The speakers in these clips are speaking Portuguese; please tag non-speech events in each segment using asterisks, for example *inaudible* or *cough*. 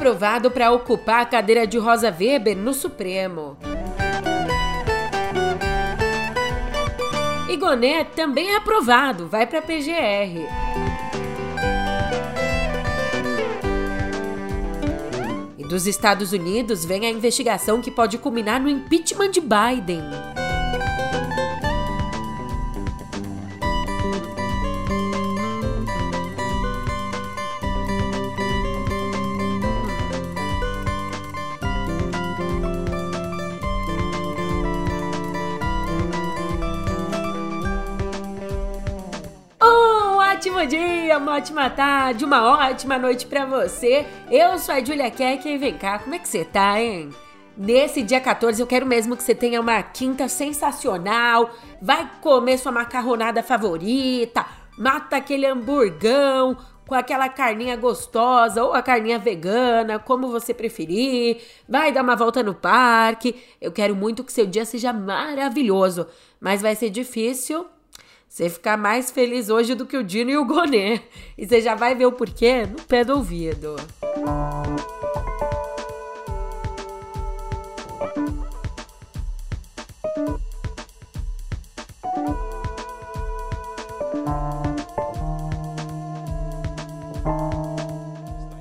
aprovado para ocupar a cadeira de Rosa Weber no Supremo. Igoné também é aprovado, vai para a PGR. E dos Estados Unidos vem a investigação que pode culminar no impeachment de Biden. Uma ótima tarde, uma ótima noite para você. Eu sou a Julia Keck e vem cá, como é que você tá, hein? Nesse dia 14 eu quero mesmo que você tenha uma quinta sensacional, vai comer sua macarronada favorita, mata aquele hamburgão com aquela carninha gostosa ou a carninha vegana, como você preferir, vai dar uma volta no parque. Eu quero muito que seu dia seja maravilhoso, mas vai ser difícil você ficar mais feliz hoje do que o Dino e o Gonê. E você já vai ver o porquê no pé do ouvido.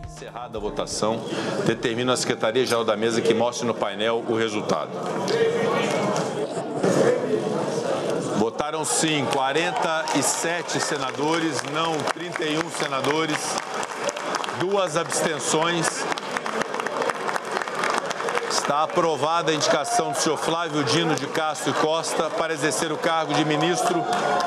Encerrada a votação, determina a Secretaria-Geral da Mesa que mostre no painel o resultado. Votaram sim 47 senadores, não 31 senadores, duas abstenções. Está aprovada a indicação do senhor Flávio Dino de Castro e Costa para exercer o cargo de ministro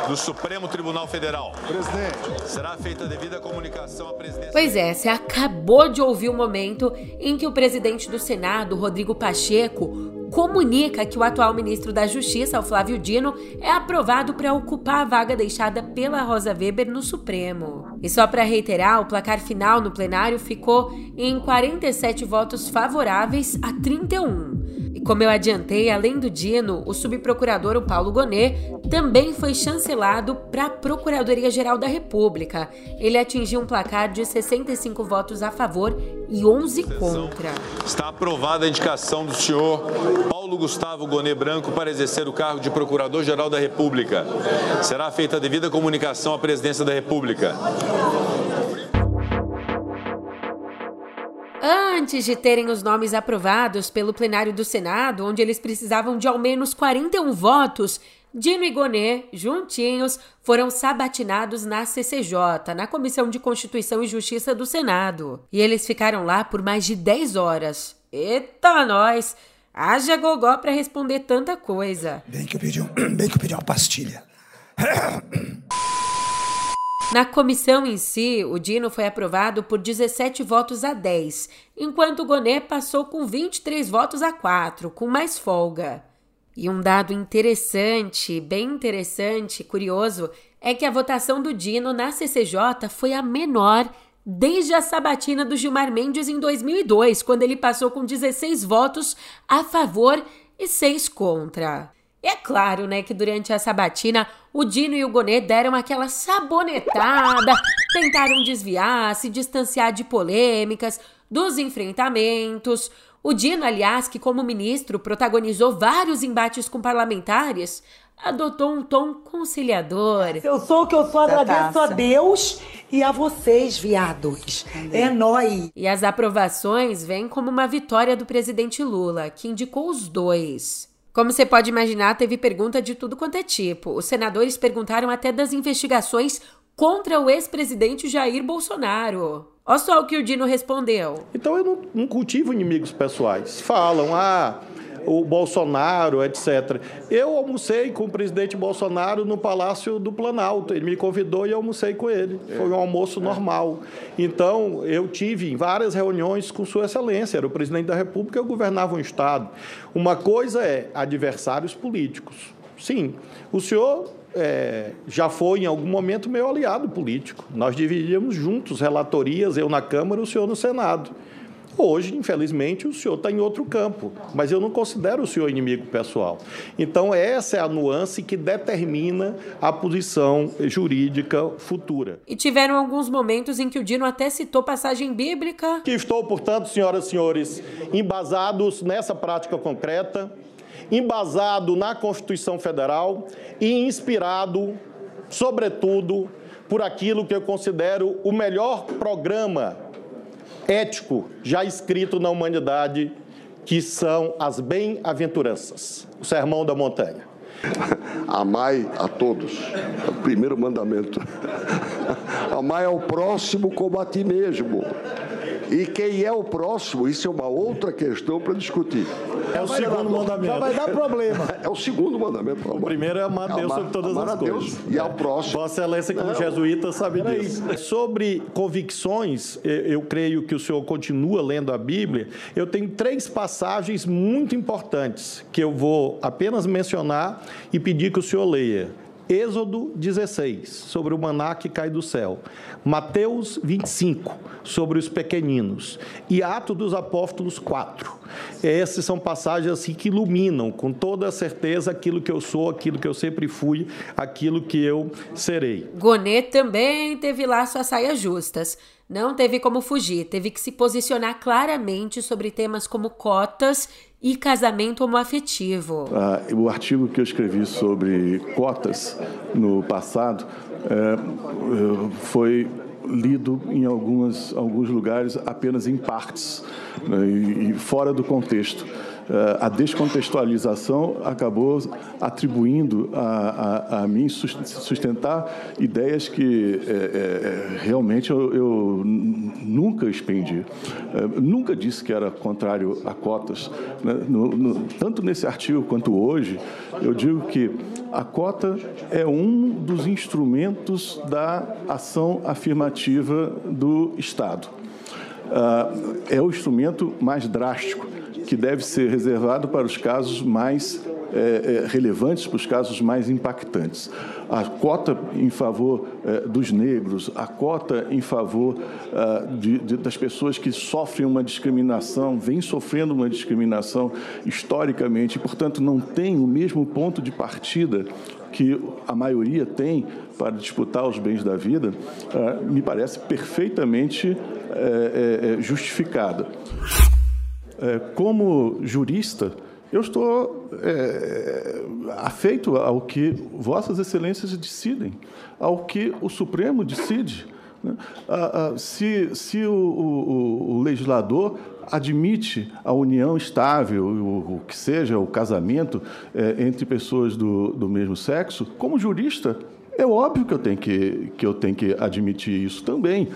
do Supremo Tribunal Federal. Presidente. Será feita a devida comunicação à presidência. Pois é, você acabou de ouvir o momento em que o presidente do Senado, Rodrigo Pacheco, comunica que o atual ministro da Justiça, o Flávio Dino, é aprovado para ocupar a vaga deixada pela Rosa Weber no Supremo. E só para reiterar, o placar final no plenário ficou em 47 votos favoráveis a 31. Como eu adiantei, além do Dino, o subprocurador o Paulo Gonet também foi chancelado para a Procuradoria-Geral da República. Ele atingiu um placar de 65 votos a favor e 11 contra. Está aprovada a indicação do senhor Paulo Gustavo Gonet Branco para exercer o cargo de Procurador-Geral da República. Será feita a devida comunicação à Presidência da República. Antes de terem os nomes aprovados pelo plenário do Senado, onde eles precisavam de ao menos 41 votos, Dino e Gonet, juntinhos, foram sabatinados na CCJ, na Comissão de Constituição e Justiça do Senado. E eles ficaram lá por mais de 10 horas. Eita, nós! Haja gogó para responder tanta coisa. Bem que eu pedi, um, *coughs* bem que eu pedi uma pastilha. *coughs* Na comissão em si, o Dino foi aprovado por 17 votos a 10, enquanto o Gonet passou com 23 votos a 4, com mais folga. E um dado interessante, bem interessante, curioso, é que a votação do Dino na CCJ foi a menor desde a sabatina do Gilmar Mendes em 2002, quando ele passou com 16 votos a favor e 6 contra. É claro, né, que durante a sabatina o Dino e o Gonet deram aquela sabonetada, tentaram desviar, se distanciar de polêmicas, dos enfrentamentos. O Dino, aliás, que como ministro protagonizou vários embates com parlamentares, adotou um tom conciliador. Eu sou o que eu sou, agradeço a Deus e a vocês, viados. É nóis. E as aprovações vêm como uma vitória do presidente Lula, que indicou os dois. Como você pode imaginar, teve pergunta de tudo quanto é tipo. Os senadores perguntaram até das investigações contra o ex-presidente Jair Bolsonaro. Olha só o que o Dino respondeu. Então eu não, não cultivo inimigos pessoais. Falam, ah, o Bolsonaro, etc. Eu almocei com o presidente Bolsonaro no Palácio do Planalto. Ele me convidou e eu almocei com ele. Foi um almoço é. normal. Então, eu tive várias reuniões com Sua Excelência. Era o presidente da República, eu governava um Estado. Uma coisa é adversários políticos. Sim, o senhor é, já foi em algum momento meu aliado político. Nós dividíamos juntos relatorias, eu na Câmara, o senhor no Senado. Hoje, infelizmente, o senhor está em outro campo, mas eu não considero o senhor inimigo pessoal. Então, essa é a nuance que determina a posição jurídica futura. E tiveram alguns momentos em que o Dino até citou passagem bíblica. Que estou, portanto, senhoras e senhores, embasados nessa prática concreta, embasado na Constituição Federal e inspirado, sobretudo, por aquilo que eu considero o melhor programa ético já escrito na humanidade, que são as bem-aventuranças, o sermão da montanha. *laughs* Amai a todos, é o primeiro mandamento. *laughs* Amai ao próximo como a ti mesmo. E quem é o próximo, isso é uma outra questão para discutir. É o segundo mandamento. Já vai dar problema. *laughs* É o segundo mandamento. O primeiro é amar Deus sobre todas as coisas. e ao próximo. Vossa Excelência, como Não, jesuíta, sabe disso. Sobre convicções, eu creio que o senhor continua lendo a Bíblia. Eu tenho três passagens muito importantes que eu vou apenas mencionar e pedir que o senhor leia. Êxodo 16, sobre o maná que cai do céu. Mateus 25, sobre os pequeninos. E Atos dos Apóstolos 4. Essas são passagens assim que iluminam com toda certeza aquilo que eu sou, aquilo que eu sempre fui, aquilo que eu serei. Gonet também teve lá suas saias justas. Não teve como fugir, teve que se posicionar claramente sobre temas como cotas e casamento homoafetivo. Ah, o artigo que eu escrevi sobre cotas no passado é, foi lido em algumas, alguns lugares apenas em partes né, e, e fora do contexto. Eh, a descontextualização acabou atribuindo a, a, a mim sustentar ideias que é, é, realmente eu, eu, nunca expendi. É, nunca disse que era contrário a cotas. Né? No, no, tanto nesse artigo quanto hoje, eu digo que a cota é um dos instrumentos da ação afirmativa do Estado. É o instrumento mais drástico que deve ser reservado para os casos mais é, é, relevantes, para os casos mais impactantes. A cota em favor é, dos negros, a cota em favor ah, de, de, das pessoas que sofrem uma discriminação, vêm sofrendo uma discriminação historicamente, e, portanto, não tem o mesmo ponto de partida que a maioria tem para disputar os bens da vida, ah, me parece perfeitamente é, é, justificada. É, como jurista, eu estou é, afeito ao que Vossas Excelências decidem, ao que o Supremo decide. Né? se, se o, o, o, legislador admite a união estável, o, o que seja o casamento é, entre pessoas do, do mesmo sexo, como jurista, é óbvio que eu tenho que, que, eu tenho que admitir isso também.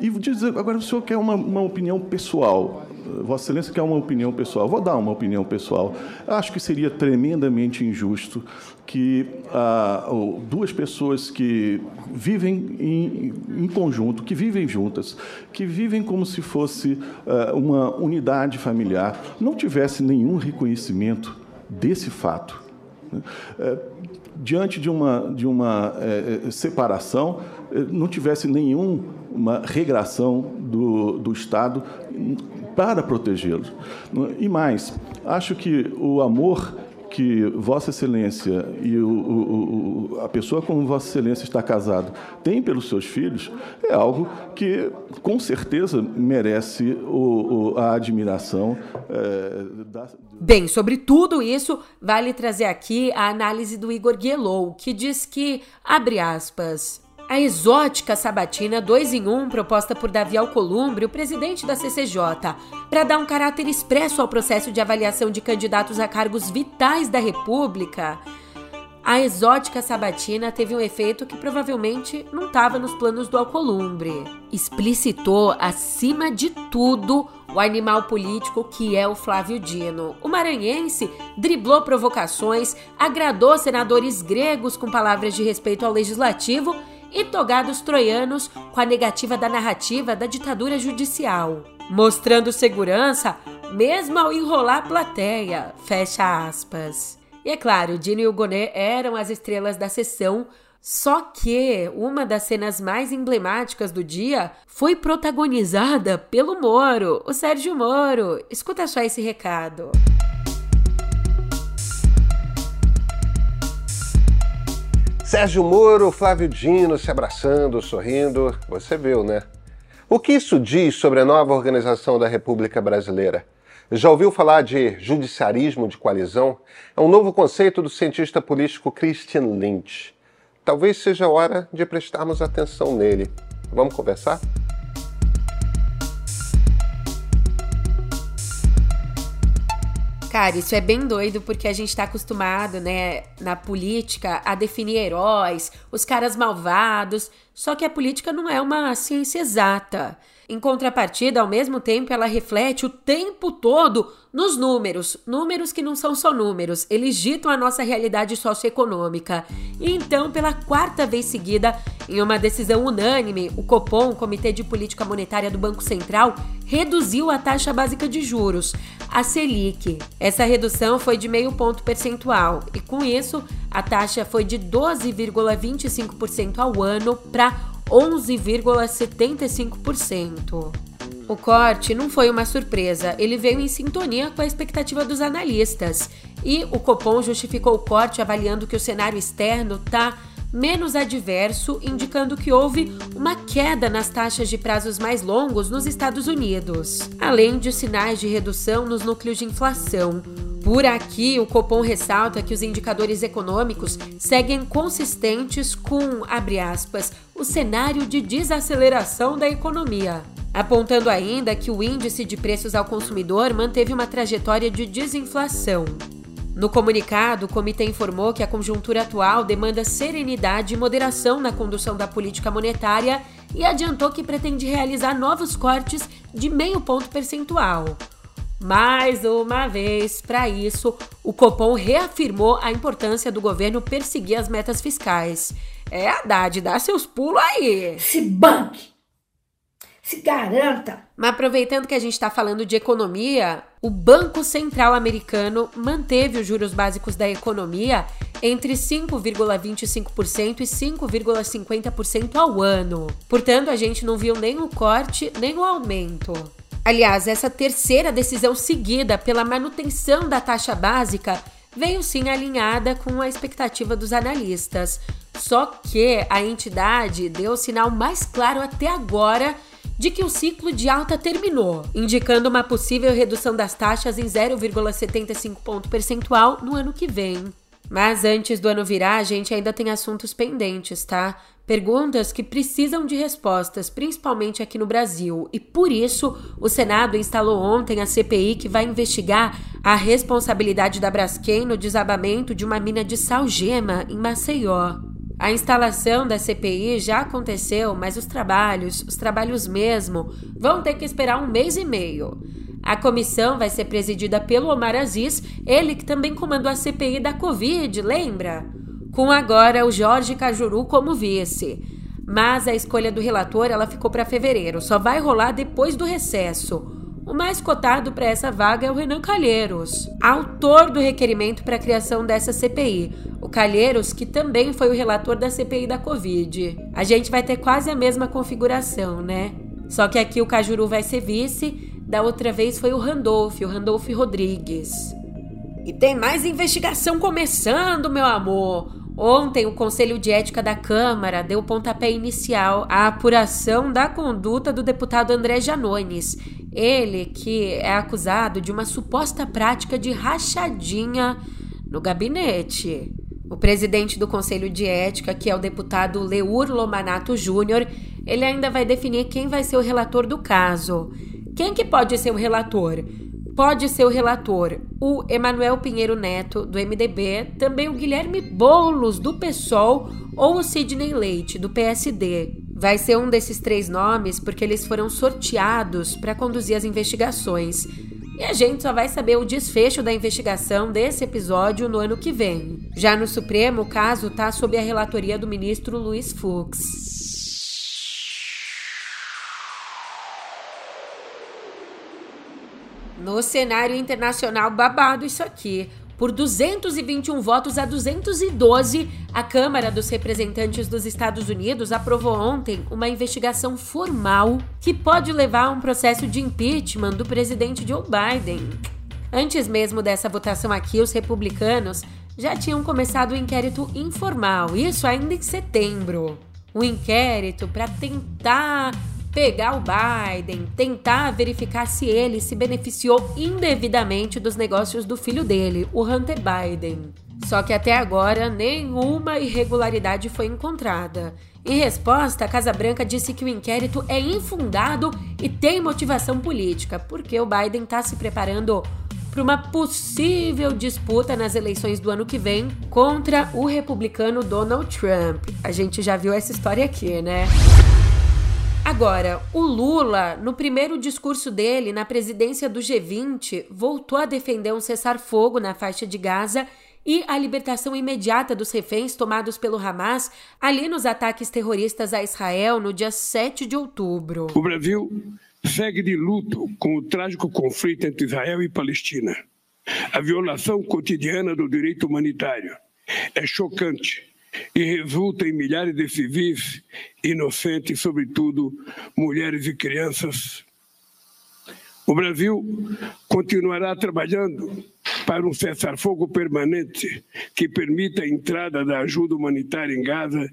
E dizer, agora o senhor quer uma, uma opinião pessoal. Vossa Excelência quer uma opinião pessoal. Vou dar uma opinião pessoal. Acho que seria tremendamente injusto que ah, duas pessoas que vivem em, em, conjunto, que vivem juntas, que vivem como se fosse ah, uma unidade familiar, não tivessem nenhum reconhecimento desse fato. É, diante de uma, de uma é, separação, é, não tivesse nenhuma regração do, do Estado para protegê-los. E mais, acho que o amor que Vossa Excelência e o, o, a pessoa com Vossa Excelência está casado tem pelos seus filhos é algo que, com certeza, merece o, a admiração é, da... Bem, sobre tudo isso, vale trazer aqui a análise do Igor Guelou, que diz que, abre aspas, a exótica sabatina 2 em 1 um, proposta por Davi Alcolumbre, o presidente da CCJ, para dar um caráter expresso ao processo de avaliação de candidatos a cargos vitais da República, a exótica sabatina teve um efeito que provavelmente não estava nos planos do Alcolumbre. Explicitou, acima de tudo, o animal político que é o Flávio Dino. O maranhense driblou provocações, agradou senadores gregos com palavras de respeito ao legislativo e togados troianos com a negativa da narrativa da ditadura judicial, mostrando segurança mesmo ao enrolar a plateia. Fecha aspas. E é claro, Dino e o Gonet eram as estrelas da sessão, só que uma das cenas mais emblemáticas do dia foi protagonizada pelo Moro, o Sérgio Moro. Escuta só esse recado. Sérgio Moro, Flávio Dino se abraçando, sorrindo. Você viu, né? O que isso diz sobre a nova organização da República Brasileira? Já ouviu falar de judiciarismo de coalizão? É um novo conceito do cientista político Christian Lynch. Talvez seja hora de prestarmos atenção nele. Vamos conversar? Cara, isso é bem doido porque a gente tá acostumado, né, na política a definir heróis, os caras malvados, só que a política não é uma ciência exata. Em contrapartida, ao mesmo tempo, ela reflete o tempo todo nos números. Números que não são só números, eles ditam a nossa realidade socioeconômica. E então, pela quarta vez seguida, em uma decisão unânime, o Copom, o Comitê de Política Monetária do Banco Central, reduziu a taxa básica de juros, a Selic. Essa redução foi de meio ponto percentual e, com isso, a taxa foi de 12,25% ao ano para 11,75%. O corte não foi uma surpresa, ele veio em sintonia com a expectativa dos analistas. E o Copom justificou o corte avaliando que o cenário externo está menos adverso, indicando que houve uma queda nas taxas de prazos mais longos nos Estados Unidos, além de sinais de redução nos núcleos de inflação. Por aqui, o Copom ressalta que os indicadores econômicos seguem consistentes com, abre aspas, o cenário de desaceleração da economia, apontando ainda que o índice de preços ao consumidor manteve uma trajetória de desinflação. No comunicado, o comitê informou que a conjuntura atual demanda serenidade e moderação na condução da política monetária e adiantou que pretende realizar novos cortes de meio ponto percentual. Mais uma vez, para isso, o Copom reafirmou a importância do governo perseguir as metas fiscais. É, Haddad, dá seus pulos aí. Se banque! Se garanta! Mas aproveitando que a gente está falando de economia, o Banco Central Americano manteve os juros básicos da economia entre 5,25% e 5,50% ao ano. Portanto, a gente não viu nem o corte nem o aumento. Aliás, essa terceira decisão seguida pela manutenção da taxa básica veio sim alinhada com a expectativa dos analistas. Só que a entidade deu o sinal mais claro até agora de que o ciclo de alta terminou, indicando uma possível redução das taxas em 0,75 ponto percentual no ano que vem. Mas antes do ano virar, a gente ainda tem assuntos pendentes, tá? Perguntas que precisam de respostas, principalmente aqui no Brasil, e por isso o Senado instalou ontem a CPI que vai investigar a responsabilidade da Braskem no desabamento de uma mina de salgema em Maceió. A instalação da CPI já aconteceu, mas os trabalhos, os trabalhos mesmo, vão ter que esperar um mês e meio. A comissão vai ser presidida pelo Omar Aziz, ele que também comandou a CPI da Covid, lembra? com agora o Jorge Cajuru como vice. Mas a escolha do relator ela ficou para fevereiro, só vai rolar depois do recesso. O mais cotado para essa vaga é o Renan Calheiros, autor do requerimento para a criação dessa CPI. O Calheiros, que também foi o relator da CPI da Covid. A gente vai ter quase a mesma configuração, né? Só que aqui o Cajuru vai ser vice, da outra vez foi o Randolph, o Randolph Rodrigues. E tem mais investigação começando, meu amor. Ontem, o Conselho de Ética da Câmara deu pontapé inicial à apuração da conduta do deputado André Janones. Ele que é acusado de uma suposta prática de rachadinha no gabinete. O presidente do Conselho de Ética, que é o deputado Leur Lomanato Júnior, ele ainda vai definir quem vai ser o relator do caso. Quem que pode ser o relator? pode ser o relator o Emanuel Pinheiro Neto, do MDB, também o Guilherme Boulos, do PSOL, ou o Sidney Leite, do PSD. Vai ser um desses três nomes porque eles foram sorteados para conduzir as investigações. E a gente só vai saber o desfecho da investigação desse episódio no ano que vem. Já no Supremo, o caso está sob a relatoria do ministro Luiz Fux. No cenário internacional babado isso aqui. Por 221 votos a 212, a Câmara dos Representantes dos Estados Unidos aprovou ontem uma investigação formal que pode levar a um processo de impeachment do presidente Joe Biden. Antes mesmo dessa votação aqui, os republicanos já tinham começado o inquérito informal, isso ainda em setembro. O inquérito para tentar pegar o Biden, tentar verificar se ele se beneficiou indevidamente dos negócios do filho dele, o Hunter Biden. Só que até agora nenhuma irregularidade foi encontrada. Em resposta, a Casa Branca disse que o inquérito é infundado e tem motivação política, porque o Biden está se preparando para uma possível disputa nas eleições do ano que vem contra o republicano Donald Trump. A gente já viu essa história aqui, né? Agora, o Lula, no primeiro discurso dele na presidência do G20, voltou a defender um cessar-fogo na faixa de Gaza e a libertação imediata dos reféns tomados pelo Hamas ali nos ataques terroristas a Israel no dia 7 de outubro. O Brasil segue de luto com o trágico conflito entre Israel e Palestina. A violação cotidiana do direito humanitário é chocante e resulta em milhares de civis inocentes, sobretudo mulheres e crianças. O Brasil continuará trabalhando para um cessar-fogo permanente que permita a entrada da ajuda humanitária em Gaza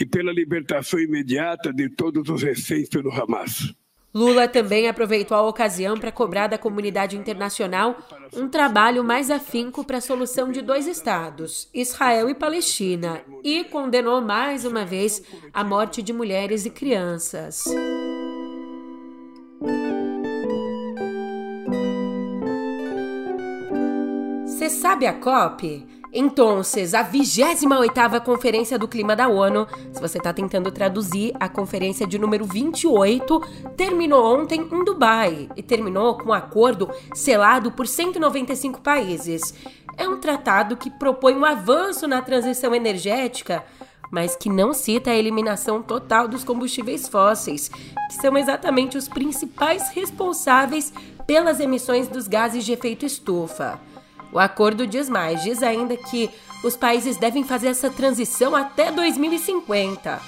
e pela libertação imediata de todos os reféns pelo Hamas. Lula também aproveitou a ocasião para cobrar da comunidade internacional um trabalho mais afinco para a solução de dois estados, Israel e Palestina, e condenou mais uma vez a morte de mulheres e crianças. Você sabe a COP? Então, a 28ª Conferência do Clima da ONU, se você está tentando traduzir, a conferência de número 28 terminou ontem em Dubai e terminou com um acordo selado por 195 países. É um tratado que propõe um avanço na transição energética, mas que não cita a eliminação total dos combustíveis fósseis, que são exatamente os principais responsáveis pelas emissões dos gases de efeito estufa. O acordo diz mais, diz ainda que os países devem fazer essa transição até 2050,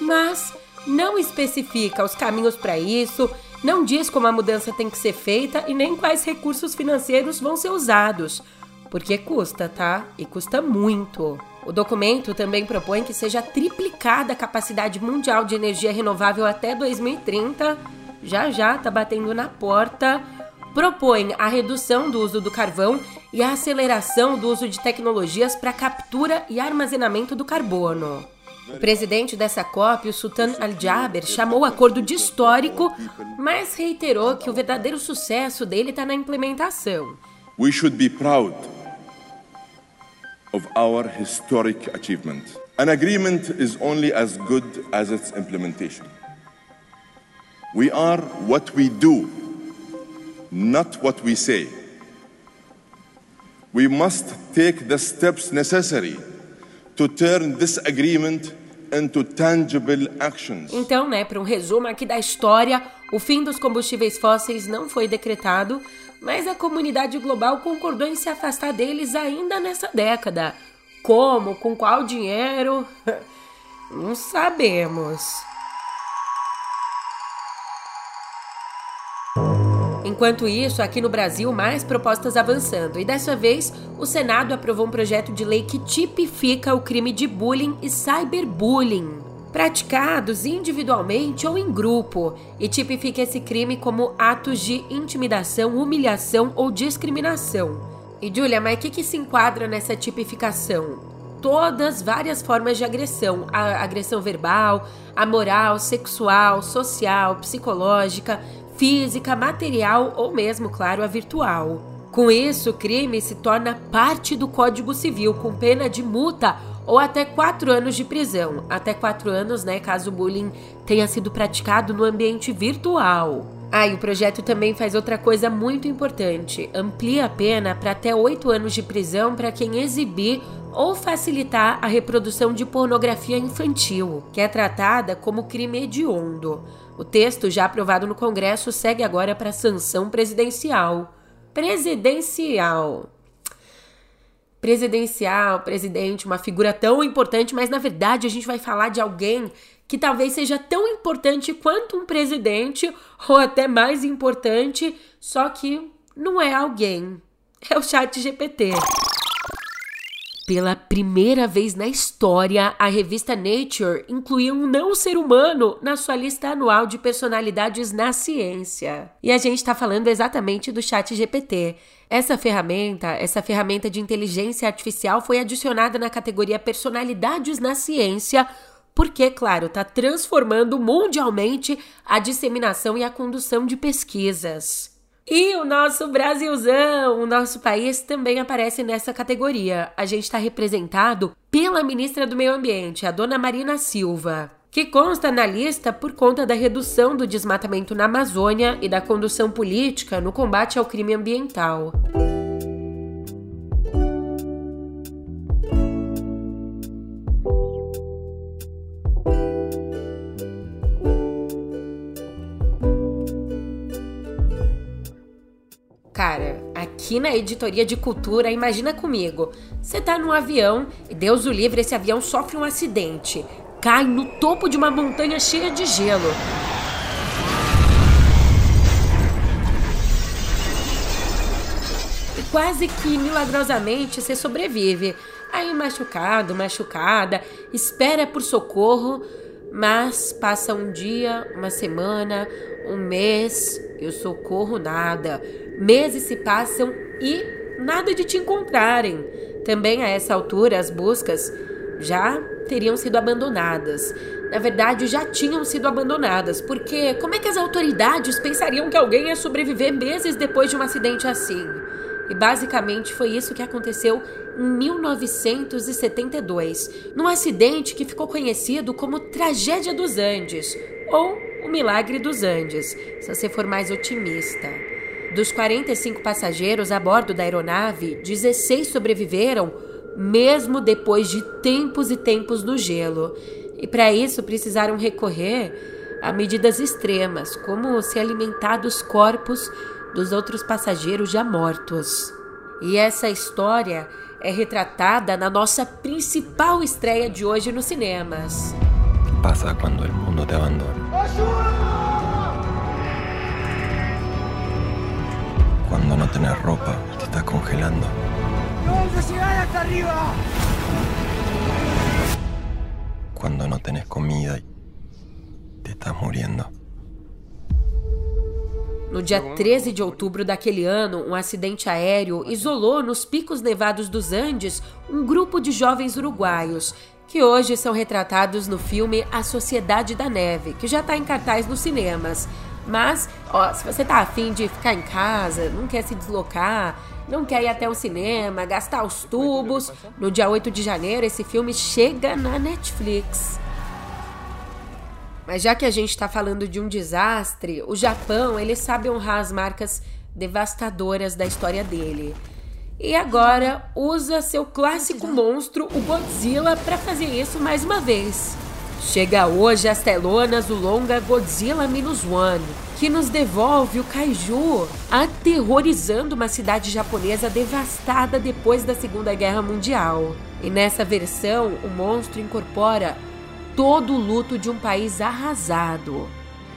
mas não especifica os caminhos para isso, não diz como a mudança tem que ser feita e nem quais recursos financeiros vão ser usados, porque custa, tá? E custa muito. O documento também propõe que seja triplicada a capacidade mundial de energia renovável até 2030. Já já tá batendo na porta propõe a redução do uso do carvão e a aceleração do uso de tecnologias para captura e armazenamento do carbono. O presidente dessa COP, o Sultan Al-Jaber, chamou o acordo de histórico, mas reiterou que o verdadeiro sucesso dele está na implementação. We should be proud of our historic achievement. An agreement is only as good as its implementation. We are what we do not what we say. We must take the steps necessary to turn this agreement into tangible actions. Então, né, para um resumo aqui da história, o fim dos combustíveis fósseis não foi decretado, mas a comunidade global concordou em se afastar deles ainda nessa década. Como? Com qual dinheiro? *laughs* não sabemos. Enquanto isso, aqui no Brasil, mais propostas avançando. E dessa vez, o Senado aprovou um projeto de lei que tipifica o crime de bullying e cyberbullying, praticados individualmente ou em grupo, e tipifica esse crime como atos de intimidação, humilhação ou discriminação. E Julia, mas o que, que se enquadra nessa tipificação? todas várias formas de agressão: a agressão verbal, a moral, sexual, social, psicológica, física, material ou mesmo, claro, a virtual. Com isso, o crime se torna parte do Código Civil, com pena de multa ou até quatro anos de prisão. Até quatro anos, né, caso o bullying tenha sido praticado no ambiente virtual. Ah, e o projeto também faz outra coisa muito importante: amplia a pena para até oito anos de prisão para quem exibir ou facilitar a reprodução de pornografia infantil, que é tratada como crime hediondo. O texto, já aprovado no Congresso, segue agora para sanção presidencial. Presidencial. presidencial, presidente, uma figura tão importante, mas na verdade a gente vai falar de alguém que talvez seja tão importante quanto um presidente, ou até mais importante, só que não é alguém. É o Chat GPT. Pela primeira vez na história, a revista Nature incluiu um não ser humano na sua lista anual de personalidades na ciência. E a gente está falando exatamente do Chat GPT. Essa ferramenta, essa ferramenta de inteligência artificial foi adicionada na categoria Personalidades na Ciência porque, claro, está transformando mundialmente a disseminação e a condução de pesquisas. E o nosso Brasilzão, o nosso país também aparece nessa categoria. A gente está representado pela ministra do Meio Ambiente, a dona Marina Silva, que consta na lista por conta da redução do desmatamento na Amazônia e da condução política no combate ao crime ambiental. Na editoria de cultura, imagina comigo. Você tá num avião e Deus o livre, esse avião sofre um acidente. Cai no topo de uma montanha cheia de gelo. E quase que milagrosamente você sobrevive. Aí machucado, machucada, espera por socorro, mas passa um dia, uma semana, um mês e o socorro nada. Meses se passam e nada de te encontrarem. Também a essa altura, as buscas já teriam sido abandonadas. Na verdade, já tinham sido abandonadas, porque como é que as autoridades pensariam que alguém ia sobreviver meses depois de um acidente assim? E basicamente foi isso que aconteceu em 1972, num acidente que ficou conhecido como Tragédia dos Andes, ou o Milagre dos Andes, se você for mais otimista. Dos 45 passageiros a bordo da aeronave, 16 sobreviveram, mesmo depois de tempos e tempos no gelo. E para isso precisaram recorrer a medidas extremas, como se alimentar dos corpos dos outros passageiros já mortos. E essa história é retratada na nossa principal estreia de hoje nos cinemas. O que passa quando o mundo te abandona? Cuando no tenés ropa y te estás congelando. ¡Vamos a llegar hasta arriba! Cuando no tenés comida y te estás muriendo. No dia 13 de outubro daquele ano, um acidente aéreo isolou nos picos nevados dos Andes um grupo de jovens uruguaios, que hoje são retratados no filme A Sociedade da Neve, que já está em cartaz nos cinemas. Mas, ó, se você tá afim de ficar em casa, não quer se deslocar, não quer ir até o cinema, gastar os tubos, no dia 8 de janeiro esse filme chega na Netflix. Mas já que a gente está falando de um desastre, o Japão ele sabe honrar as marcas devastadoras da história dele. E agora usa seu clássico monstro, o Godzilla, para fazer isso mais uma vez. Chega hoje às telonas o longa Godzilla Minus One, que nos devolve o kaiju aterrorizando uma cidade japonesa devastada depois da Segunda Guerra Mundial. E nessa versão, o monstro incorpora todo o luto de um país arrasado.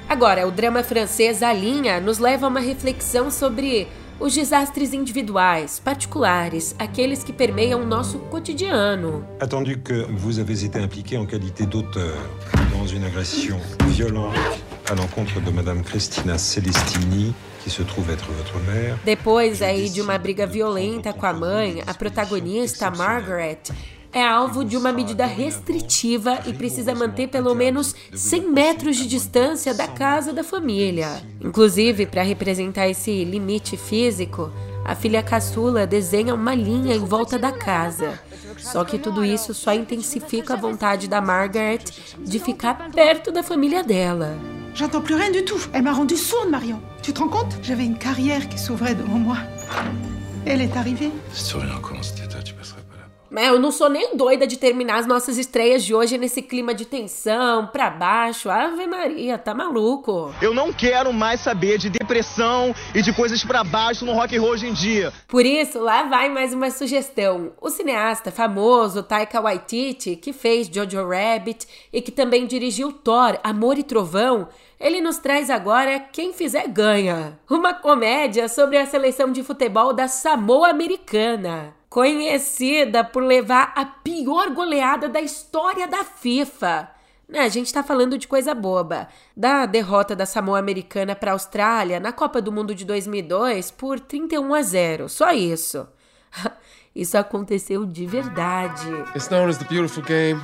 Agora, o drama francês A Linha nos leva a uma reflexão sobre os desastres individuais, particulares, aqueles que permeiam o nosso cotidiano. Attendu que vous avez été impliqué en qualité d'auteur dans une agression violente à l'encontre de Madame Cristina Celestini, que se trouve être votre mère. Depois aí de uma briga violenta com a mãe, a protagonista Margaret é alvo de uma medida restritiva e precisa manter pelo menos 100 metros de distância da casa da família. Inclusive, para representar esse limite físico, a filha caçula desenha uma linha em volta da casa. Só que tudo isso só intensifica a vontade da Margaret de ficar perto da família dela. J'entends plus rien du tout. Elle m'a rendu sourde, Marion. Tu te rends compte? J'avais une carrière qui s'ouvrait devant moi. Elle est arrivée. Tu reviens encore Mas eu não sou nem doida de terminar as nossas estreias de hoje nesse clima de tensão, pra baixo. Ave Maria, tá maluco. Eu não quero mais saber de depressão e de coisas pra baixo no rock and roll hoje em dia. Por isso, lá vai mais uma sugestão. O cineasta famoso Taika Waititi, que fez Jojo Rabbit e que também dirigiu Thor, Amor e Trovão, ele nos traz agora Quem Fizer Ganha, uma comédia sobre a seleção de futebol da Samoa Americana conhecida por levar a pior goleada da história da FIFA. Né, a gente tá falando de coisa boba. Da derrota da Samoa Americana para a Austrália na Copa do Mundo de 2002 por 31 a 0. Só isso. *laughs* Isso aconteceu de verdade. It's known as the beautiful game,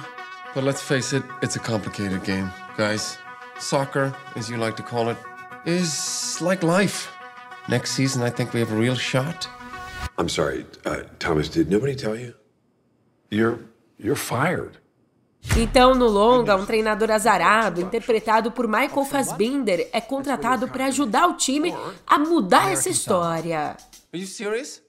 but let's face it, it's a complicated game, guys. Soccer, as you like to call it, is like life. Next season, I think we have a real shot. I'm sorry, uh, Thomas, did nobody tell you? You're, you're fired. Então, no longa, um treinador azarado, interpretado por Michael Fassbinder, é contratado para ajudar o time a mudar essa história. Are you serious?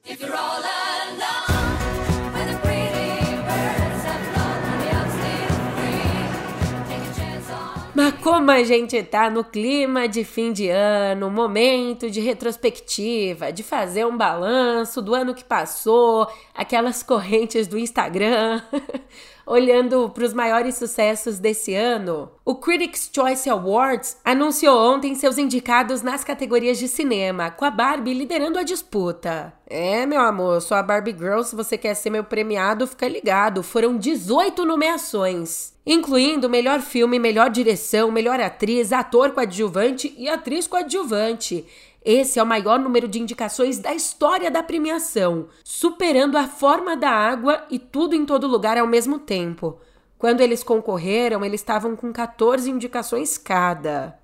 Como a gente tá no clima de fim de ano, momento de retrospectiva, de fazer um balanço do ano que passou, aquelas correntes do Instagram, *laughs* olhando para os maiores sucessos desse ano, o Critics' Choice Awards anunciou ontem seus indicados nas categorias de cinema, com a Barbie liderando a disputa. É, meu amor, sou a Barbie Girl, se você quer ser meu premiado, fica ligado, foram 18 nomeações incluindo melhor filme, melhor direção, melhor atriz, ator coadjuvante e atriz coadjuvante. Esse é o maior número de indicações da história da premiação, superando a forma da água e tudo em todo lugar ao mesmo tempo. Quando eles concorreram, eles estavam com 14 indicações cada.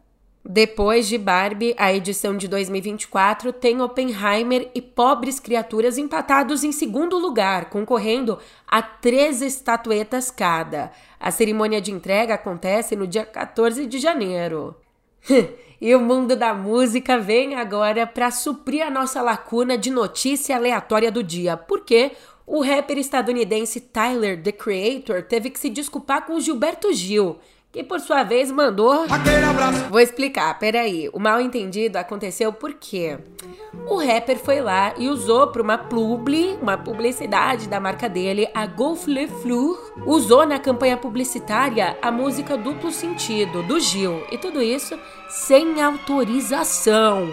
Depois de Barbie, a edição de 2024 tem Oppenheimer e Pobres Criaturas empatados em segundo lugar, concorrendo a três estatuetas cada. A cerimônia de entrega acontece no dia 14 de janeiro. *laughs* e o mundo da música vem agora para suprir a nossa lacuna de notícia aleatória do dia, porque o rapper estadunidense Tyler, The Creator, teve que se desculpar com Gilberto Gil que por sua vez mandou. Vou explicar, peraí. O mal entendido aconteceu porque o rapper foi lá e usou para uma publi, uma publicidade da marca dele, a Golf Le Fleur, usou na campanha publicitária a música Duplo Sentido, do Gil. E tudo isso sem autorização.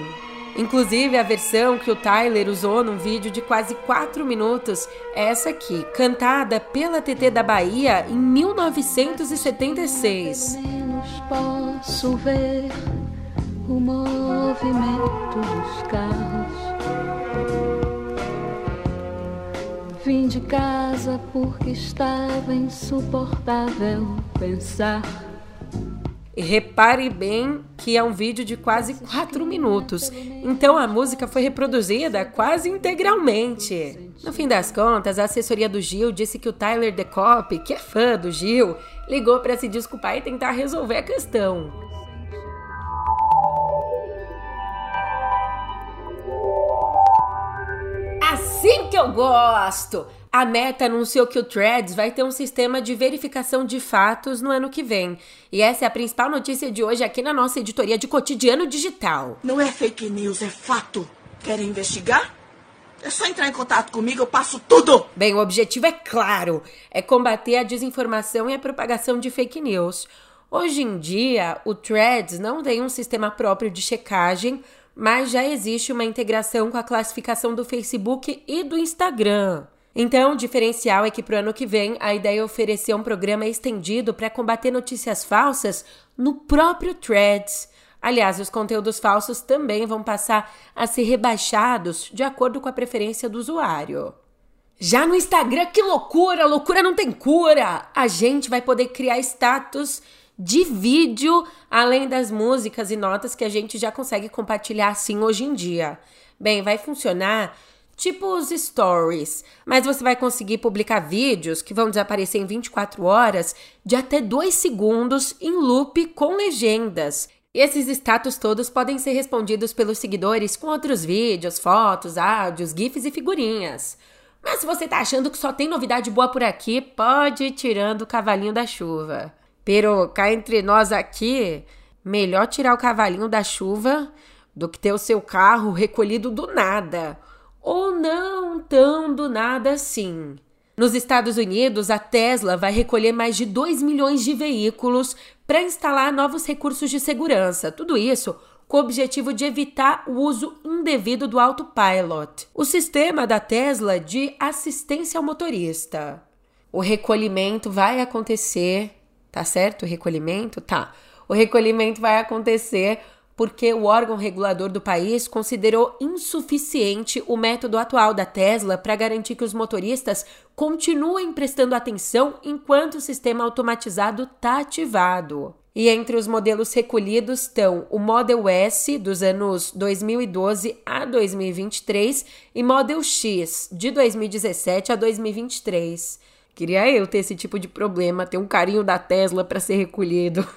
Inclusive, a versão que o Tyler usou num vídeo de quase 4 minutos é essa aqui, cantada pela TT da Bahia em 1976. Posso ver o movimento dos carros. Vim de casa porque estava insuportável pensar repare bem que é um vídeo de quase 4 minutos, então a música foi reproduzida quase integralmente. No fim das contas, a assessoria do Gil disse que o Tyler The Cop, que é fã do Gil, ligou para se desculpar e tentar resolver a questão. Assim que eu gosto! A Meta anunciou que o Threads vai ter um sistema de verificação de fatos no ano que vem. E essa é a principal notícia de hoje aqui na nossa editoria de Cotidiano Digital. Não é fake news, é fato. Querem investigar? É só entrar em contato comigo, eu passo tudo! Bem, o objetivo é claro: é combater a desinformação e a propagação de fake news. Hoje em dia, o Threads não tem um sistema próprio de checagem, mas já existe uma integração com a classificação do Facebook e do Instagram. Então, o diferencial é que para o ano que vem a ideia é oferecer um programa estendido para combater notícias falsas no próprio Threads. Aliás, os conteúdos falsos também vão passar a ser rebaixados de acordo com a preferência do usuário. Já no Instagram, que loucura! Loucura não tem cura! A gente vai poder criar status de vídeo, além das músicas e notas que a gente já consegue compartilhar assim hoje em dia. Bem, vai funcionar tipo os stories, mas você vai conseguir publicar vídeos que vão desaparecer em 24 horas de até 2 segundos em loop com legendas. Esses status todos podem ser respondidos pelos seguidores com outros vídeos, fotos, áudios, GIFs e figurinhas. Mas se você tá achando que só tem novidade boa por aqui, pode ir tirando o cavalinho da chuva. Pero cá entre nós aqui, melhor tirar o cavalinho da chuva do que ter o seu carro recolhido do nada. Ou não tão do nada assim. Nos Estados Unidos, a Tesla vai recolher mais de 2 milhões de veículos para instalar novos recursos de segurança. Tudo isso com o objetivo de evitar o uso indevido do autopilot, o sistema da Tesla de assistência ao motorista. O recolhimento vai acontecer, tá certo? O recolhimento? Tá. O recolhimento vai acontecer porque o órgão regulador do país considerou insuficiente o método atual da Tesla para garantir que os motoristas continuem prestando atenção enquanto o sistema automatizado está ativado. E entre os modelos recolhidos estão o Model S dos anos 2012 a 2023 e Model X de 2017 a 2023. Queria eu ter esse tipo de problema, ter um carinho da Tesla para ser recolhido.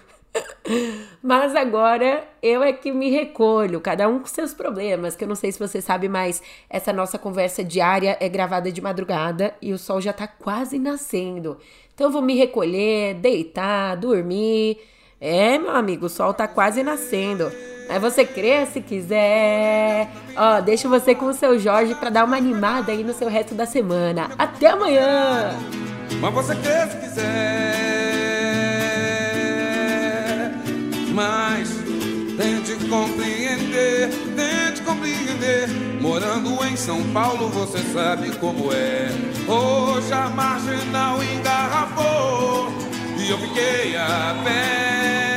Mas agora eu é que me recolho, cada um com seus problemas, que eu não sei se você sabe, mas essa nossa conversa diária é gravada de madrugada e o sol já tá quase nascendo. Então eu vou me recolher, deitar, dormir é, meu amigo, o sol tá quase nascendo. Mas você crê se quiser. Ó, deixo você com o seu Jorge para dar uma animada aí no seu resto da semana. Até amanhã! Mas você crê se quiser. Mas tente compreender, tente compreender. Morando em São Paulo, você sabe como é. Hoje a marginal engarrafou. E eu fiquei a pé